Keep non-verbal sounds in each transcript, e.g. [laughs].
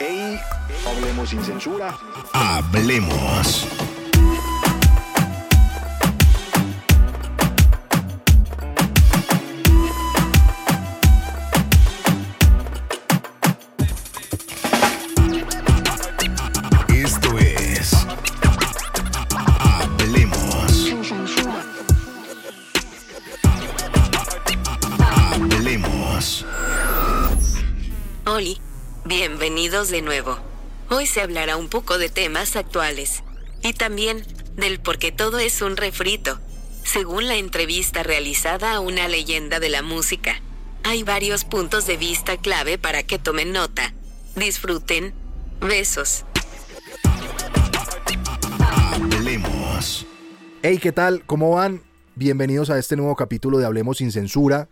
Hey, hablemos sin censura. Hablemos. Esto es Hablemos. Sin censura. Hablemos. Oli, bienvenidos de nuevo. Hoy se hablará un poco de temas actuales y también del por qué todo es un refrito. Según la entrevista realizada a una leyenda de la música, hay varios puntos de vista clave para que tomen nota. Disfruten. Besos. Hablemos. Hey, ¿qué tal? ¿Cómo van? Bienvenidos a este nuevo capítulo de Hablemos sin censura.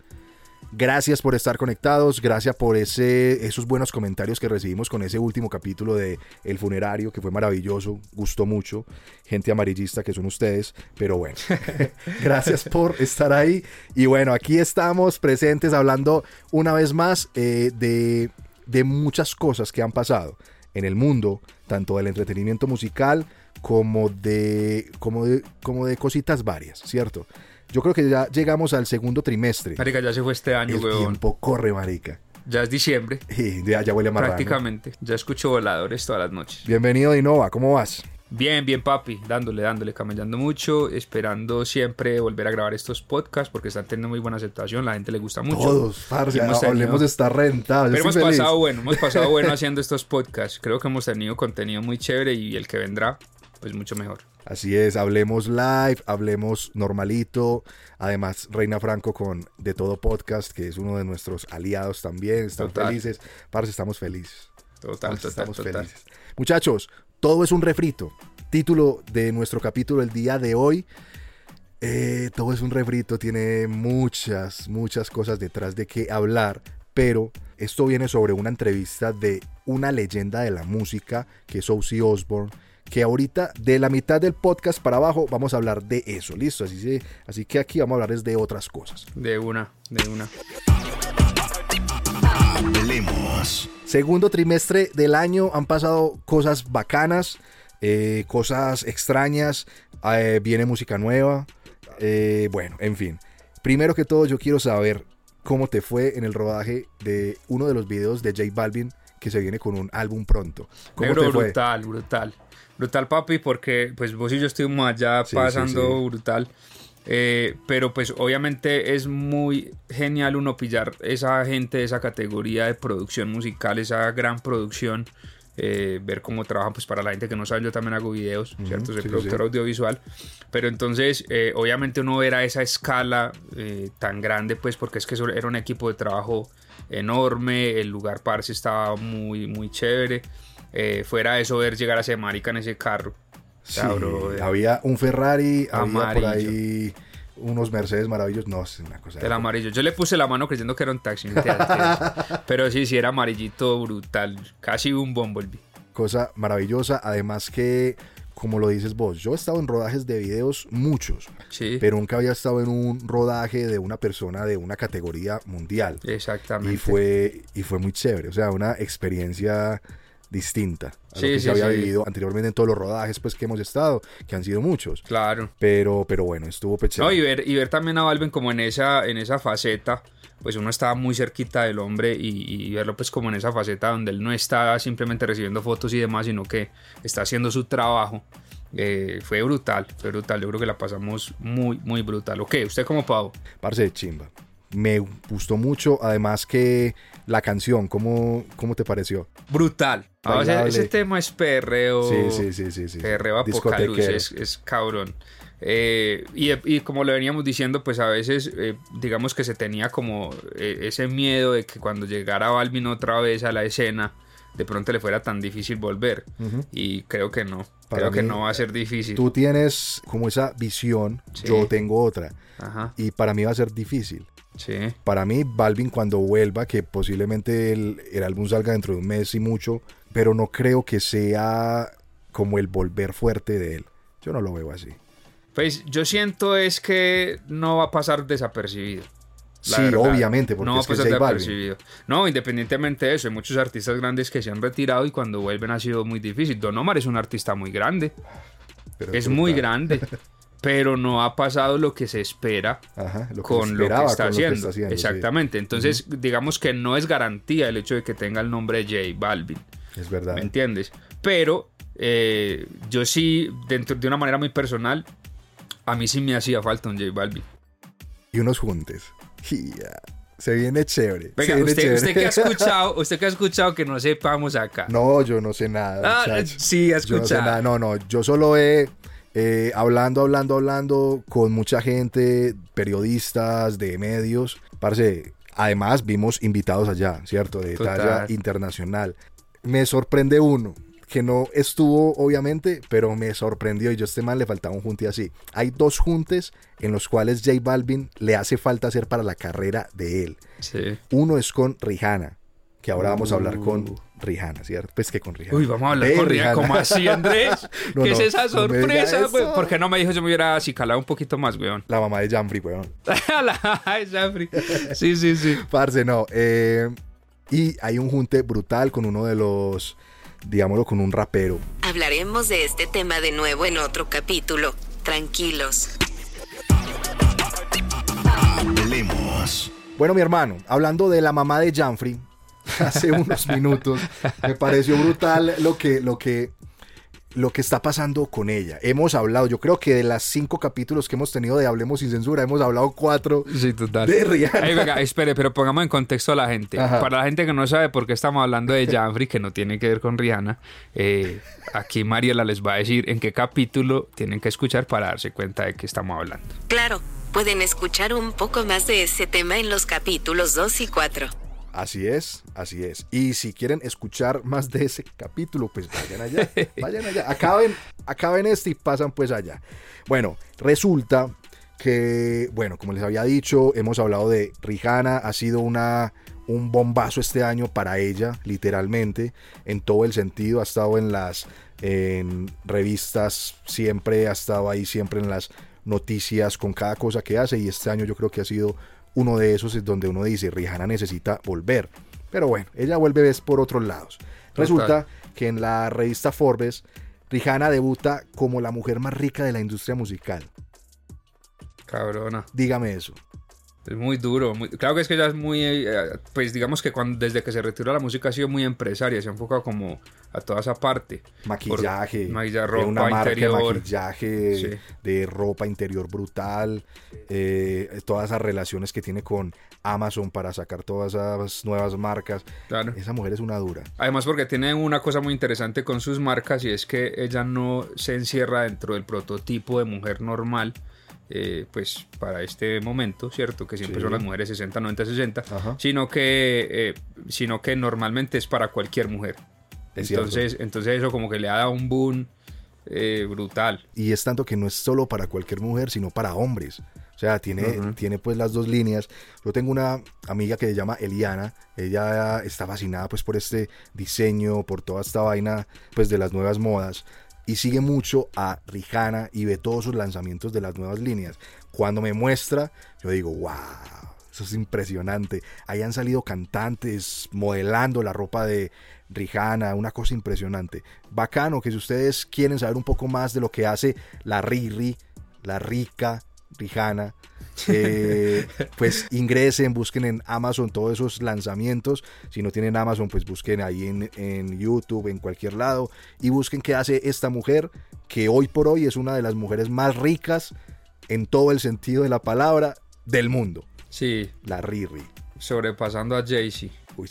Gracias por estar conectados, gracias por ese, esos buenos comentarios que recibimos con ese último capítulo de El Funerario, que fue maravilloso, gustó mucho. Gente amarillista que son ustedes, pero bueno, [laughs] gracias por estar ahí. Y bueno, aquí estamos presentes hablando una vez más eh, de, de muchas cosas que han pasado en el mundo, tanto del entretenimiento musical como de, como de, como de cositas varias, ¿cierto? Yo creo que ya llegamos al segundo trimestre. Marica, ya se fue este año, El weón. tiempo corre, marica. Ya es diciembre, [laughs] Y ya, ya huele a marrano. prácticamente. Ya escucho voladores todas las noches. Bienvenido, Dinova, ¿cómo vas? Bien, bien, papi. Dándole, dándole, camellando mucho. Esperando siempre volver a grabar estos podcasts porque están teniendo muy buena aceptación. La gente le gusta mucho. Todos, parce, hemos tenido- hablemos de estar rentados. Pero hemos pasado bueno, hemos pasado bueno [laughs] haciendo estos podcasts. Creo que hemos tenido contenido muy chévere y el que vendrá, pues mucho mejor. Así es, hablemos live, hablemos normalito. Además, Reina Franco con De Todo Podcast, que es uno de nuestros aliados también. Están Total. felices. Parce, estamos felices. Total, Parce, total, estamos felices. Muchachos, todo es un refrito. Título de nuestro capítulo el día de hoy. Eh, todo es un refrito, tiene muchas, muchas cosas detrás de qué hablar, pero esto viene sobre una entrevista de una leyenda de la música, que es Ozzy Osbourne, que ahorita de la mitad del podcast para abajo vamos a hablar de eso, listo, así, se- así que aquí vamos a hablar es de otras cosas. De una, de una. Hablemos. Segundo trimestre del año han pasado cosas bacanas, eh, cosas extrañas, eh, viene música nueva, eh, bueno, en fin. Primero que todo yo quiero saber cómo te fue en el rodaje de uno de los videos de J Balvin que se viene con un álbum pronto. ¿Cómo Negro, te fue? brutal, brutal. Brutal, papi, porque pues vos y yo estuvimos allá Sí, pasando sí, brutal. Eh, pero pues obviamente es muy genial uno pillar esa gente esa categoría de producción musical, esa gran producción, eh, ver cómo trabajan pues para la gente que no sabe, yo también hago videos, ¿cierto? Soy sí, sí, productor sí. audiovisual, pero entonces eh, obviamente uno ver a esa escala tan grande pues porque es que eso era un equipo de trabajo enorme, el lugar parce estaba muy muy chévere, eh, fuera de eso ver llegar a ese marica en ese carro. O sea, Sí, bro, eh, había un Ferrari, había por Amarillo. ahí unos Mercedes maravillosos. No, es una cosa. El amarillo. Yo le puse la mano creyendo que era un taxi. [laughs] Pero sí, sí, era amarillito brutal. Casi un Bumblebee. cosa maravillosa. Además que, como lo dices vos, yo he estado en rodajes de videos muchos, Sí, pero nunca había estado en un rodaje de una persona de una categoría mundial. exactamente. Y fue, y fue muy chévere, o sea, una experiencia distinta a Sí, lo que sí, se había sí. vivido anteriormente en todos los rodajes pues que hemos estado, que han sido muchos. Claro. Pero, pero bueno, estuvo pues, No, y ver, y ver también a Balvin como en esa, en esa faceta, pues uno estaba muy cerquita del hombre y, y verlo pues como en esa faceta donde él no está simplemente recibiendo fotos y demás, sino que está haciendo su trabajo. eh, fue brutal, fue brutal. Yo creo que la pasamos muy, muy brutal. Ok, usted como pavo. Parce de chimba. Me gustó mucho, además que la canción, ¿cómo, cómo te pareció? Brutal. Ah, ese tema es perreo. Sí, sí, sí, sí, sí. Perreo apocalipsis, es, es cabrón. Eh, y, y como lo veníamos diciendo, pues a veces eh, digamos que se tenía como eh, ese miedo de que cuando llegara Balvin otra vez a la escena, de pronto le fuera tan difícil volver. Y creo que no. Para creo que no va a ser difícil. Tú tienes como esa visión, Sí. yo tengo otra. Ajá. Y para mí va a ser difícil. Sí. Para mí, Balvin cuando vuelva, que posiblemente el, el álbum salga dentro de un mes y mucho, pero no creo que sea como el volver fuerte de él. Yo no lo veo así. Pues yo siento es que no va a pasar desapercibido. la Sí, verdad. obviamente, porque no va a es que es. No, independientemente de eso, hay muchos artistas grandes que se han retirado y cuando vuelven ha sido muy difícil. Don Omar es un artista muy grande, Pero es brutal. muy grande, [laughs] pero no ha pasado lo que se espera Ajá, lo que con se lo que está con lo que haciendo. está haciendo, sí. Exactamente. Entonces, digamos que no es garantía el hecho de que tenga el nombre de J Balvin. Es verdad. ¿Me entiendes? Pero eh, yo sí, dentro de una manera muy personal, a mí sí me hacía falta un J Balvin. Y unos juntes. Se viene chévere. Venga, viene usted, chévere. usted que ha [laughs] escuchado, usted que ha escuchado que no sepamos acá. No, yo no sé nada. Ah, sí, ha Yo no sé escuchado. nada. No, no, yo solo he eh, hablando, hablando, hablando con mucha gente, periodistas de medios. Parce, además vimos invitados allá, ¿cierto? De Total. talla internacional. Me sorprende uno, que no estuvo obviamente, pero me sorprendió y yo a este man le faltaba un junte así. Hay dos juntes en los cuales J Balvin le hace falta hacer para la carrera de él. Sí. Uno es con Rihanna, que ahora vamos a hablar con Rihanna, ¿cierto? Pues que con Rihanna. Uy, vamos a hablar De con Rihanna. Rihanna. ¿Cómo así, Andrés? [laughs] No, ¿Qué no, es esa no sorpresa, güey? eso. ¿Por qué no me dijo yo me hubiera acicalado un poquito más, weón? La mamá de Jamfrey, weón. [laughs] La- Ay, Jeffrey. sí, sí, sí. Parce, no. eh, y hay un junte brutal con uno de los, digámoslo, con un rapero. Hablaremos de este tema de nuevo en otro capítulo. Tranquilos. Hablemos. Bueno, mi hermano, hablando de la mamá de Jamfrey, [laughs] hace unos minutos, me pareció brutal lo que, lo que, lo que está pasando con ella. Hemos hablado, yo creo que de las cinco capítulos que hemos tenido de Hablemos sin Censura, hemos hablado cuatro Sí, total. de Rihanna. Ay, venga, espere, pero pongamos en contexto a la gente. Ajá. Para la gente que no sabe por qué estamos hablando de Janfrey, que no tiene que ver con Rihanna, eh, aquí Mariela les va a decir en qué capítulo tienen que escuchar para darse cuenta de qué estamos hablando. Claro, pueden escuchar un poco más de ese tema en los capítulos 2 y 4. Así es, así es. Y si quieren escuchar más de ese capítulo, pues vayan allá, [laughs] vayan allá. Acaben, acaben este y pasan pues allá. Bueno, resulta que, bueno, como les había dicho, hemos hablado de Rihanna, ha sido una, un bombazo este año para ella, literalmente, en todo el sentido, ha estado en las en revistas, siempre ha estado ahí, siempre en las noticias con cada cosa que hace y este año yo creo que ha sido uno de esos es donde uno dice Rihanna necesita volver. Pero bueno, ella vuelve ves por otros lados. Resulta que en la revista Forbes, Rihanna debuta como la mujer más rica de la industria musical. Cabrona. Dígame eso. Es muy duro. muy- Claro que es que ella es muy, eh, pues digamos que cuando, desde que se retiró la música ha sido muy empresaria, se ha enfocado como a toda esa parte. Maquillaje, Por- maquillaje, de ropa una marca interior. de maquillaje, Sí. de ropa interior brutal, eh, todas esas relaciones que tiene con Amazon para sacar todas esas nuevas marcas. Claro. Esa mujer es una dura. Además porque tiene una cosa muy interesante con sus marcas y es que ella no se encierra dentro del prototipo de mujer normal, eh, pues para este momento, ¿cierto? Que siempre Sí. son las mujeres 60, 90, 60, Ajá. sino que, eh, sino que normalmente es para cualquier mujer. Es Entonces, entonces eso como que le ha dado un boom eh, brutal. Y es tanto que no es solo para cualquier mujer, sino para hombres. O sea, tiene, tiene pues las dos líneas. Yo tengo una amiga que se llama Eliana. Ella está fascinada pues por este diseño, por toda esta vaina pues de las nuevas modas. Y sigue mucho a Rihanna y ve todos sus lanzamientos de las nuevas líneas. Cuando me muestra, yo digo, wow, eso es impresionante. Ahí han salido cantantes modelando la ropa de Rihanna, una cosa impresionante. Bacano que si ustedes quieren saber un poco más de lo que hace la Riri, la rica Rihanna, eh, [laughs] pues ingresen, busquen en Amazon todos esos lanzamientos. Si no tienen Amazon, pues busquen ahí en, en YouTube, en cualquier lado, y busquen qué hace esta mujer, que hoy por hoy es una de las mujeres más ricas en todo el sentido de la palabra del mundo. Sí, La Riri. sobrepasando a Jay-Z. Uy.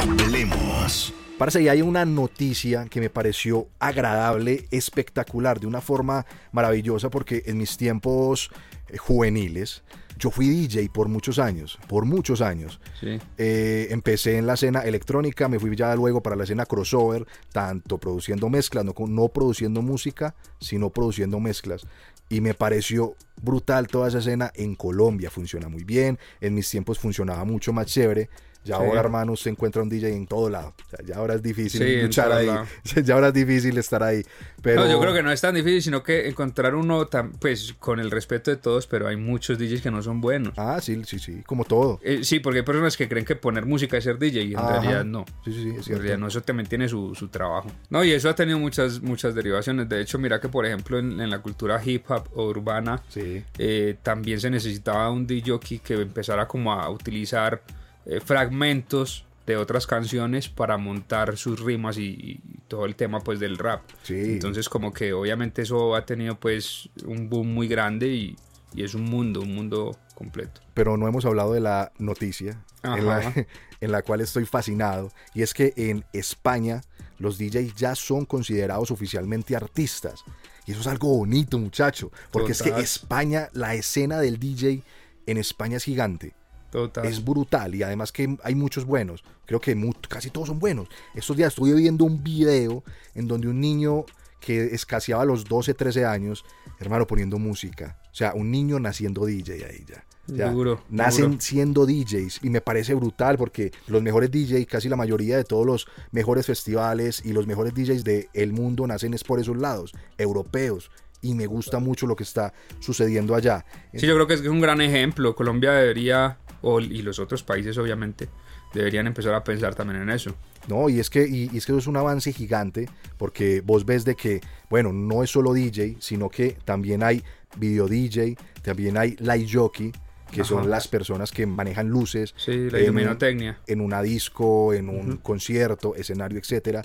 Hablemos. Parce, y hay una noticia que me pareció agradable, espectacular, de una forma maravillosa, porque en mis tiempos eh, juveniles, yo fui DJ por muchos años, por muchos años. Sí. Eh, empecé en la escena electrónica, me fui ya luego para la escena crossover, tanto produciendo mezclas, no, no produciendo música, sino produciendo mezclas. Y me pareció brutal toda esa escena en Colombia, funciona muy bien, en mis tiempos funcionaba mucho más chévere. Ya Sí. ahora, hermano, usted encuentra un DJ en todo lado. O sea, ya ahora es difícil Sí, luchar ahí. lado. [laughs] Ya ahora es difícil estar ahí. Pero No, yo creo que no es tan difícil, sino que encontrar uno, tan, pues con el respeto de todos, pero hay muchos DJs que no son buenos. Ah, sí, sí, sí, como todo. Eh, sí, porque hay personas que creen que poner música es ser DJ y en Ajá. realidad no. Sí, sí, sí, es En realidad no, eso también tiene su, su trabajo. No, y eso ha tenido muchas, muchas derivaciones. De hecho, mira que por ejemplo en, en la cultura hip hop o urbana Sí. eh, también se necesitaba un DJ que empezara como a utilizar eh, fragmentos de otras canciones para montar sus rimas y, y todo el tema pues del rap. Sí. Entonces como que obviamente eso ha tenido pues un boom muy grande y, y es un mundo, un mundo completo. pero no hemos hablado de la noticia en la, Ajá. [laughs] en la cual estoy fascinado. Y es que en España los DJs ya son considerados oficialmente artistas. Y eso es algo bonito, muchacho. Porque es que España, la escena del DJ en España es gigante. Total. Es brutal y además que hay muchos buenos. Creo que casi todos son buenos. Estos días estuve viendo un video en donde un niño que escaseaba los 12, 13 años, hermano, poniendo música. O sea, un niño naciendo DJ ahí ya. O sea, Duro, nacen duro. siendo DJs y me parece brutal porque los mejores DJs, casi la mayoría de todos los mejores festivales y los mejores DJs del mundo nacen es por esos lados, europeos. Y me gusta mucho lo que está sucediendo allá. Sí, yo creo que es un gran ejemplo. Colombia debería, o- y los otros países obviamente, deberían empezar a pensar también en eso. No, y es que y, y es que eso es un avance gigante porque vos ves de que, bueno, no es solo DJ, sino que también hay video DJ, también hay light jockey, que Ajá. son las personas que manejan luces Sí, la iluminotecnia. en una disco, en un concierto, escenario, etcétera,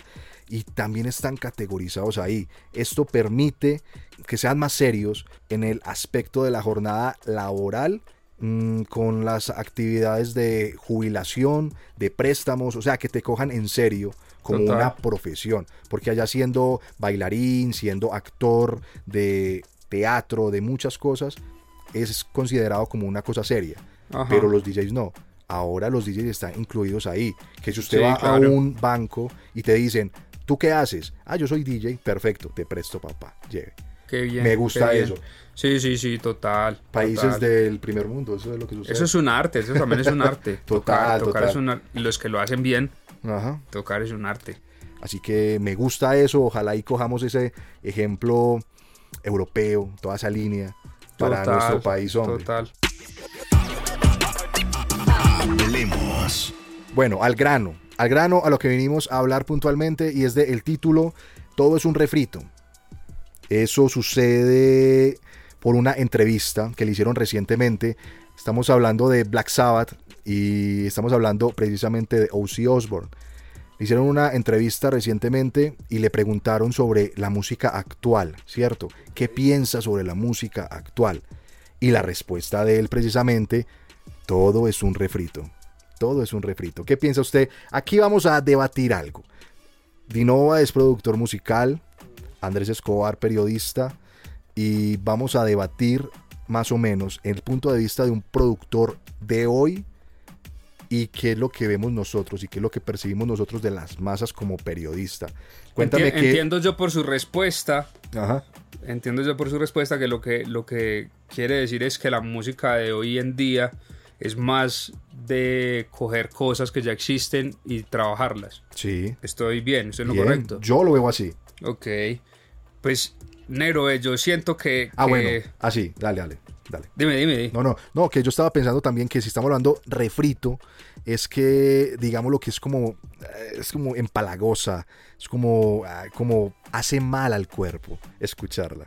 y también están categorizados ahí. Esto permite que sean más serios en el aspecto de la jornada laboral mm, con las actividades de jubilación, de préstamos, o sea, que te cojan en serio como Total. una profesión, porque allá siendo bailarín, siendo actor de teatro, de muchas cosas, es considerado como una cosa seria, Ajá. pero los DJs no. Ahora los DJs están incluidos ahí. Que si usted Sí, va a un banco y te dicen, ¿tú qué haces? Ah, yo soy DJ, perfecto, te presto papá, lleve. Qué bien. Me qué gusta bien. eso. Sí, sí, sí, total. Países total. del primer mundo, eso es lo que sucede. Eso es un arte, eso también es un arte. [laughs] Total, tocar, tocar total. es un ar- Y los que lo hacen bien, Ajá. tocar es un arte. Así que me gusta eso, ojalá y cojamos ese ejemplo europeo, toda esa línea para Total, nuestro país, hombre. Total. Hablemos. Bueno, al grano, al grano a lo que venimos a hablar puntualmente y es de el título Todo es un refrito. Eso sucede por una entrevista que le hicieron recientemente. Estamos hablando de Black Sabbath y estamos hablando precisamente de Ozzy Osbourne. Le hicieron una entrevista recientemente y le preguntaron sobre la música actual, ¿cierto? ¿Qué piensa sobre la música actual? Y la respuesta de él precisamente, todo es un refrito. Todo es un refrito. ¿Qué piensa usted? Aquí vamos a debatir algo. Dinova es productor musical, Andrés Escobar periodista y vamos a debatir más o menos el punto de vista de un productor de hoy y qué es lo que vemos nosotros y qué es lo que percibimos nosotros de las masas como periodista. Cuéntame Enti- qué... Entiendo yo por su respuesta, Ajá. entiendo yo por su respuesta que lo que lo que quiere decir es que la música de hoy en día es más de coger cosas que ya existen y trabajarlas. Sí. Estoy bien, estoy en lo Bien. correcto. Yo lo veo así. Ok. Pues, Nero, eh, yo siento que. Ah, que- bueno. Así. Dale, dale. Dale. Dime, dime, dime. No, no, no, que yo estaba pensando también que si estamos hablando refrito, es que, digamos, lo que es como, eh, es como empalagosa, es como, ah, como hace mal al cuerpo escucharla.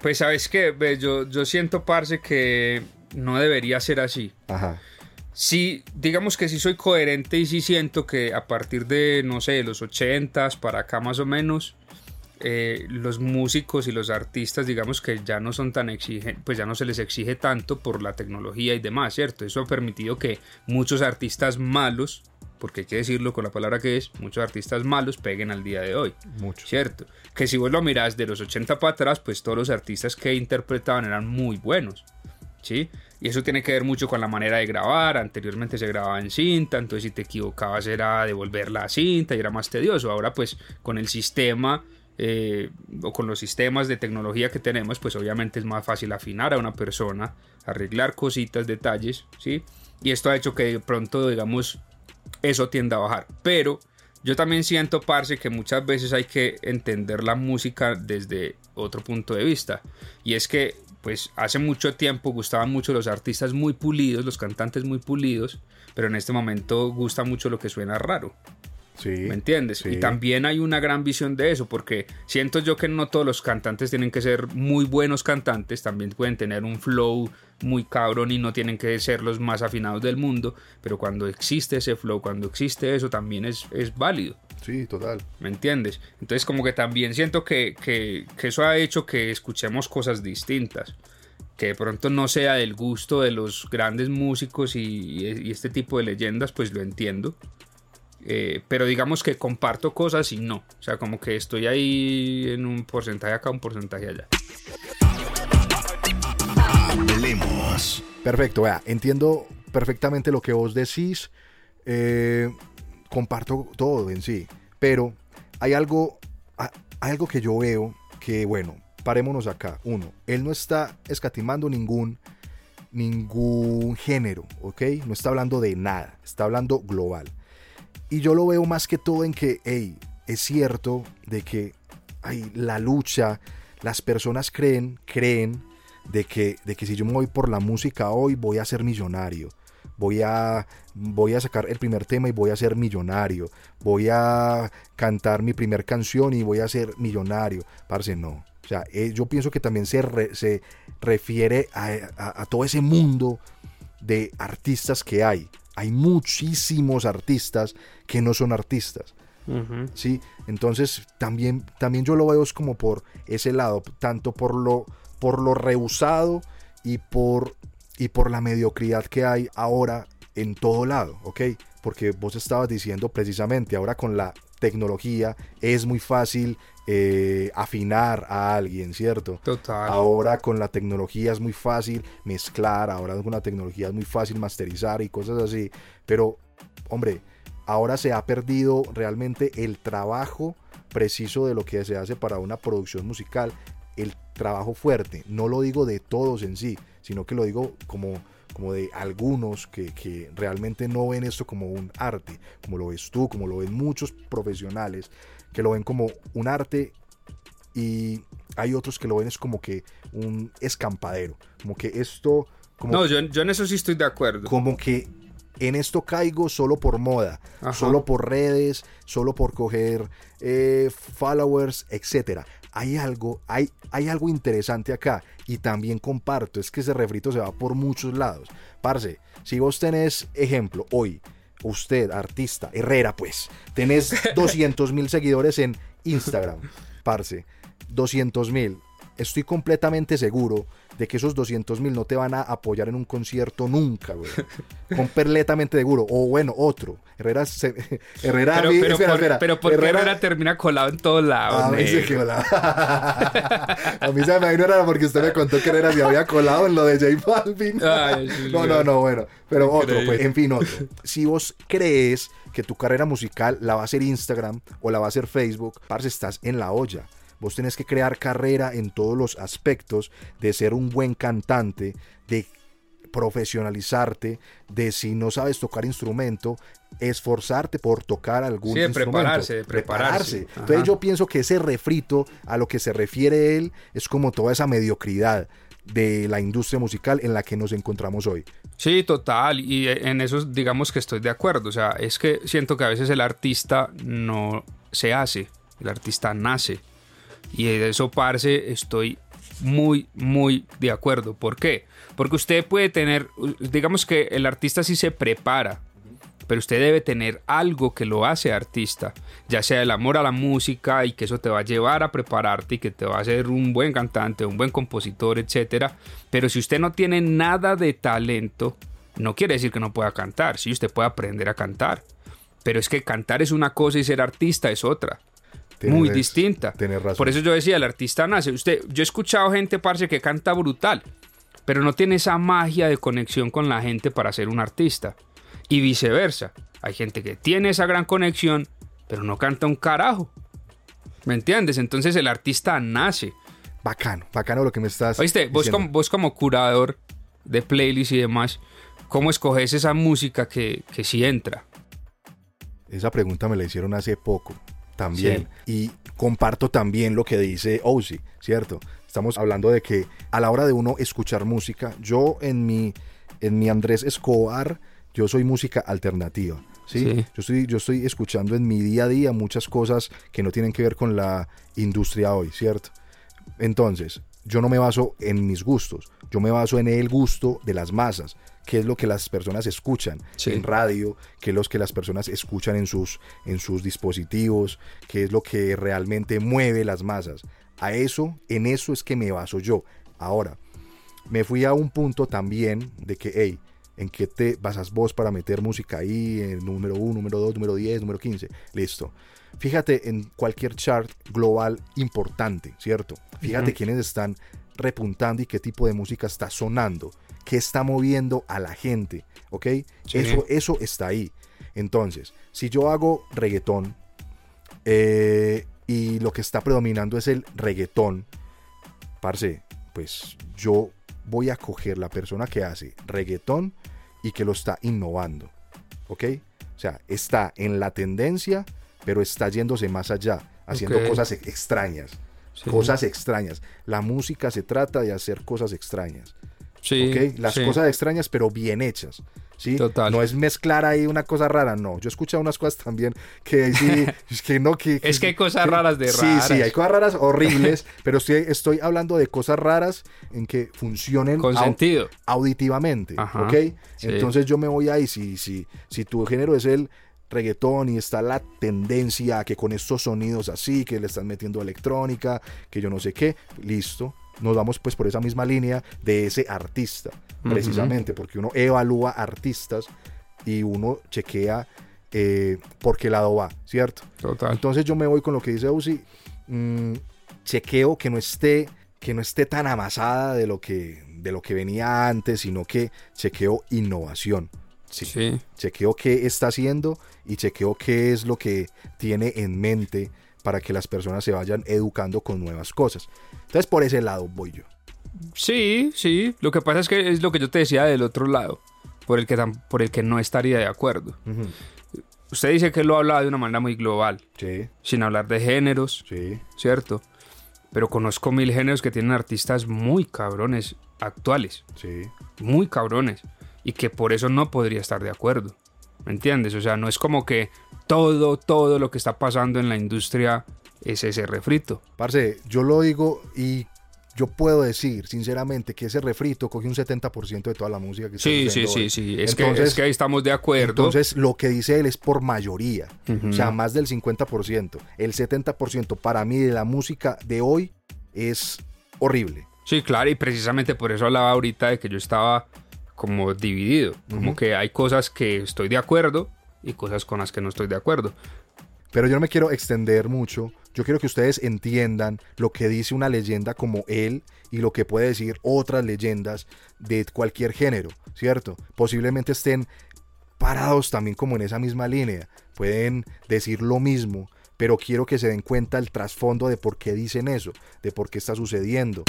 Pues, ¿sabes qué? Yo, yo siento, parce, que no debería ser así. Ajá. Sí, digamos que sí soy coherente y sí siento que a partir de, no sé, los 80s para acá más o menos, eh, los músicos y los artistas, digamos que ya no son tan exigentes, pues ya no se les exige tanto por la tecnología y demás, ¿cierto? Eso ha permitido que muchos artistas malos porque hay que decirlo con la palabra que es, muchos artistas malos peguen al día de hoy. Muchos. ¿Cierto? Que si vos lo mirás de los 80 para atrás, pues todos los artistas que interpretaban eran muy buenos. ¿Sí? Y eso tiene que ver mucho con la manera de grabar. Anteriormente se grababa en cinta, entonces si te equivocabas era devolver la cinta y era más tedioso. Ahora pues con el sistema eh, o con los sistemas de tecnología que tenemos, pues obviamente es más fácil afinar a una persona, arreglar cositas, detalles, ¿sí? Y esto ha hecho que de pronto, digamos, eso tienda a bajar. Pero yo también siento, parce, que muchas veces hay que entender la música desde otro punto de vista. Y es que pues hace mucho tiempo gustaban mucho los artistas muy pulidos, los cantantes muy pulidos, pero en este momento gusta mucho lo que suena raro. Sí. ¿Me entiendes? sí. Y también hay una gran visión de eso, porque siento yo que no todos los cantantes tienen que ser muy buenos cantantes, también pueden tener un flow muy cabrón y no tienen que ser los más afinados del mundo, pero cuando existe ese flow, cuando existe eso, también es, es válido. Sí, total. ¿Me entiendes? Entonces como que también siento que, que, que eso ha hecho que escuchemos cosas distintas. Que de pronto no sea del gusto de los grandes músicos y, y este tipo de leyendas, pues lo entiendo. Eh, pero digamos que comparto cosas y no. O sea, como que estoy ahí en un porcentaje acá, un porcentaje allá. Hablemos. Perfecto, vea, entiendo perfectamente lo que vos decís. eh, comparto todo en sí. Pero hay algo, algo que yo veo que, bueno, parémonos acá. Uno, él no está escatimando ningún, ningún género, ¿ok? No está hablando de nada, está hablando global. Y yo lo veo más que todo en que, hey, es cierto de que hay la lucha, las personas creen, creen de que, de que si yo me voy por la música hoy voy a ser millonario. Voy a, voy a sacar el primer tema y voy a ser millonario. Voy a cantar mi primer canción y voy a ser millonario. Parce, no. O sea, eh, yo pienso que también se, re- se refiere a, todo ese mundo de artistas que hay. Hay muchísimos artistas que no son artistas. ¿sí? Entonces también, también yo lo veo es como por ese lado, tanto por lo, por lo rehusado y por, y por la mediocridad que hay ahora en todo lado, ¿ok? Porque vos estabas diciendo precisamente, ahora con la tecnología es muy fácil eh, afinar a alguien, ¿cierto? Total. Ahora con la tecnología es muy fácil mezclar, ahora con la tecnología es muy fácil masterizar y cosas así. Pero, hombre, ahora se ha perdido realmente el trabajo preciso de lo que se hace para una producción musical, el trabajo fuerte. No lo digo de todos en sí, sino que lo digo como, como de algunos que, que realmente no ven esto como un arte, como lo ves tú, como lo ven muchos profesionales, que lo ven como un arte y hay otros que lo ven es como que un escampadero, como que esto, como, No, yo, yo en eso sí estoy de acuerdo. como que en esto caigo solo por moda, Ajá. solo por redes, solo por coger eh, followers, etcétera. Hay algo, hay, hay algo interesante acá y también comparto, es que ese refrito se va por muchos lados. Parce, si vos tenés ejemplo hoy, usted, artista, Herrera, pues, tenés [laughs] 200 mil seguidores en Instagram, parce, 200 mil. Estoy completamente seguro de que esos 200 mil no te van a apoyar en un concierto nunca, güey. [laughs] Completamente seguro. O bueno, otro. Herrera, se- [laughs] Herrera, Pero, pero, espera, por, espera. pero ¿por qué Herrera- Herrera termina colado en todos lados? a mí se negro? quedó la- [laughs] A mí se me ignoraba porque usted me contó que Herrera se había colado en lo de J Balvin. Ay, sí, no, no, no, bueno. Pero otro, pues, en fin, otro. Si vos crees que tu carrera musical la va a hacer Instagram o la va a hacer Facebook, parce, estás en la olla. Vos tenés que crear carrera en todos los aspectos de ser un buen cantante, de profesionalizarte, de si no sabes tocar instrumento, esforzarte por tocar algún Sí, de instrumento. prepararse, de prepararse. Entonces Ajá. yo pienso que ese refrito a lo que se refiere él es como toda esa mediocridad de la industria musical en la que nos encontramos hoy. Sí, total. Y en eso digamos que estoy de acuerdo. O sea, es que siento que a veces el artista no se hace, el artista nace. Y de eso, parce, estoy muy, muy de acuerdo. ¿Por qué? Porque usted puede tener, digamos que el artista sí se prepara, pero usted debe tener algo que lo hace artista, ya sea el amor a la música y que eso te va a llevar a prepararte y que te va a hacer un buen cantante, un buen compositor, etcétera. Pero si usted no tiene nada de talento, no quiere decir que no pueda cantar, sí, usted puede aprender a cantar. Pero es que cantar es una cosa y ser artista es otra. Tienes- muy distinta. tienes razón. Por eso yo decía, el artista nace. Usted, yo he escuchado gente, parce, que canta brutal, pero no tiene esa magia de conexión con la gente para ser un artista. Y viceversa. Hay gente que tiene esa gran conexión, pero no canta un carajo. ¿Me entiendes? Entonces el artista nace. Bacano, bacano lo que me estás Oíste, vos como, vos como curador de playlists y demás, ¿cómo escoges esa música que, que sí entra? Esa pregunta me la hicieron hace poco también. Y comparto también lo que dice Ozzy, ¿cierto? Estamos hablando de que a la hora de uno escuchar música, yo en mi, en mi Andrés Escobar, yo soy música alternativa. ¿sí? Sí. Yo, estoy, yo estoy escuchando en mi día a día muchas cosas que no tienen que ver con la industria hoy, ¿cierto? Entonces, yo no me baso en mis gustos, yo me baso en el gusto de las masas, que es lo que las personas escuchan Sí. en radio, que es lo que las personas escuchan en sus, en sus dispositivos, que es lo que realmente mueve las masas. A eso, en eso es que me baso yo. Ahora, me fui a un punto también de que, hey, ¿en qué te basas vos para meter música ahí? En número 1, número 2, número 10, número 15. Listo. Fíjate en cualquier chart global importante, ¿cierto? Fíjate quiénes están repuntando y qué tipo de música está sonando, qué está moviendo a la gente, ¿ok? Sí. Eso, eso está ahí. Entonces, si yo hago reggaetón eh, y lo que está predominando es el reggaetón, parce, pues yo voy a coger la persona que hace reggaetón y que lo está innovando, ¿ok? O sea, está en la tendencia, pero está yéndose más allá, haciendo cosas ex- extrañas. Sí. Cosas extrañas. La música se trata de hacer cosas extrañas. Sí, ¿ok? Las sí. cosas extrañas, pero bien hechas. ¿sí? Total. No es mezclar ahí una cosa rara, no. Yo he escuchado unas cosas también que sí, [laughs] es que no, que... Es que hay cosas raras de Sí, raras. sí, hay cosas raras horribles, [laughs] pero estoy, estoy hablando de cosas raras en que funcionen Con au- sentido. auditivamente, Ajá, ¿ok? sí. Entonces yo me voy ahí, si, si, si tu género es el reggaetón y está la tendencia a que con estos sonidos así, que le están metiendo electrónica, que yo no sé qué, listo. Nos vamos pues por esa misma línea de ese artista, precisamente, porque uno evalúa artistas y uno chequea eh, por qué lado va, ¿cierto? Total. Entonces yo me voy con lo que dice Uzi, mm, chequeo que no esté que no esté tan amasada de lo que de lo que venía antes, sino que chequeo innovación. Sí. Sí. Chequeo qué está haciendo y chequeo qué es lo que tiene en mente para que las personas se vayan educando con nuevas cosas. Entonces por ese lado voy yo. Sí, sí. Lo que pasa es que es lo que yo te decía del otro lado, por el que, por el que no estaría de acuerdo. Usted dice que lo habla de una manera muy global, Sí, sin hablar de géneros, sí. ¿cierto? Pero conozco mil géneros que tienen artistas muy cabrones actuales, Sí, muy cabrones, y que por eso no podría estar de acuerdo. ¿Me entiendes? O sea, no es como que todo, todo lo que está pasando en la industria es ese refrito. Parce, yo lo digo y yo puedo decir sinceramente que ese refrito coge un 70% de toda la música que está Sí, sí, sí, hoy. sí. Es, Entonces- que, es que ahí estamos de acuerdo. Entonces, lo que dice él es por mayoría. Ujú. O sea, más del 50%. El 70% para mí de la música de hoy es horrible. Sí, claro, y precisamente por eso hablaba ahorita de que yo estaba como dividido. Como que hay cosas que estoy de acuerdo y cosas con las que no estoy de acuerdo. Pero yo no me quiero extender mucho. Yo quiero que ustedes entiendan lo que dice una leyenda como él y lo que puede decir otras leyendas de cualquier género, ¿cierto? Posiblemente estén parados también como en esa misma línea. Pueden decir lo mismo, pero quiero que se den cuenta el trasfondo de por qué dicen eso, de por qué está sucediendo.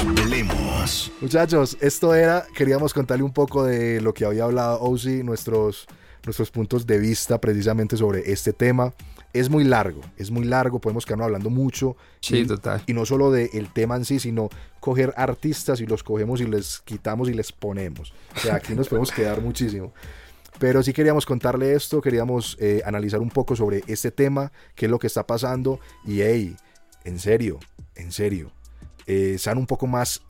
Hablemos. Muchachos, esto era, queríamos contarle un poco de lo que había hablado Ozzy, nuestros, nuestros puntos de vista precisamente sobre este tema. Es muy largo, es muy largo, podemos quedarnos hablando mucho. Sí, y, total. Y no solo del tema en sí, sino coger artistas y los cogemos y les quitamos y les ponemos. O sea, aquí nos podemos quedar muchísimo. Pero sí queríamos contarle esto, queríamos eh, analizar un poco sobre este tema, qué es lo que está pasando. Y hey, en serio, en serio, eh, sean un poco más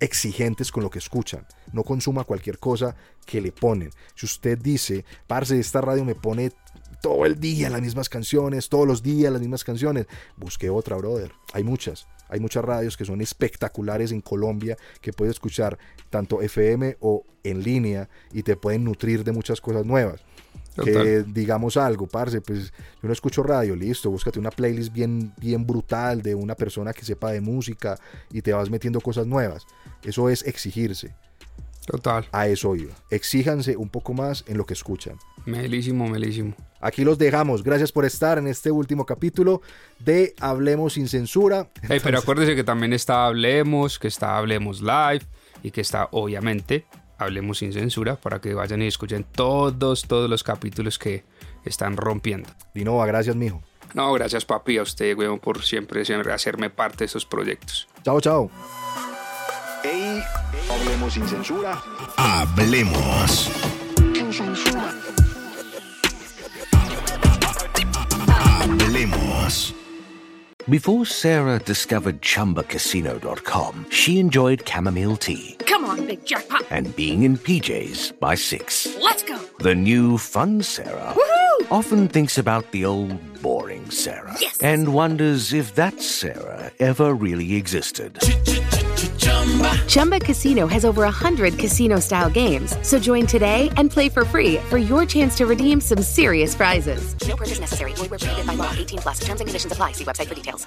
exigentes con lo que escuchan. No consuma cualquier cosa que le ponen. Si usted dice, parce, esta radio me pone todo el día las mismas canciones, todos los días las mismas canciones. Busqué otra, brother. Hay muchas. Hay muchas radios que son espectaculares en Colombia que puedes escuchar tanto FM o en línea y te pueden nutrir de muchas cosas nuevas. Que digamos algo, parce, pues yo no escucho radio, listo, búscate una playlist bien, bien brutal de una persona que sepa de música y te vas metiendo cosas nuevas. Eso es exigirse. Total. A eso iba. Exíjanse un poco más en lo que escuchan. Melísimo, melísimo. Aquí los dejamos. Gracias por estar en este último capítulo de Hablemos sin censura. Pero acuérdese que también está Hablemos, que está Hablemos Live y que está, obviamente, Hablemos sin censura para que vayan y escuchen todos, todos los capítulos que están rompiendo. Dinova, gracias, mijo. No, gracias papi, a usted, weón, por siempre, siempre hacerme parte de estos proyectos. Chao, chao. Hablemos sin censura. Hablemos. Sin censura. Hablemos. Before Sarah discovered ChumbaCasino.com, she enjoyed chamomile tea big jackpot. and being in PJs by six. Let's go. The new fun Sarah Woohoo! often thinks about the old boring Sarah Yes. and wonders if that Sarah ever really existed. Chumba Casino has over 100 casino style games. So join today and play for free for your chance to redeem some serious prizes. No purchase necessary. Void where prohibited by law. 18 plus. Terms and conditions apply. See website for details.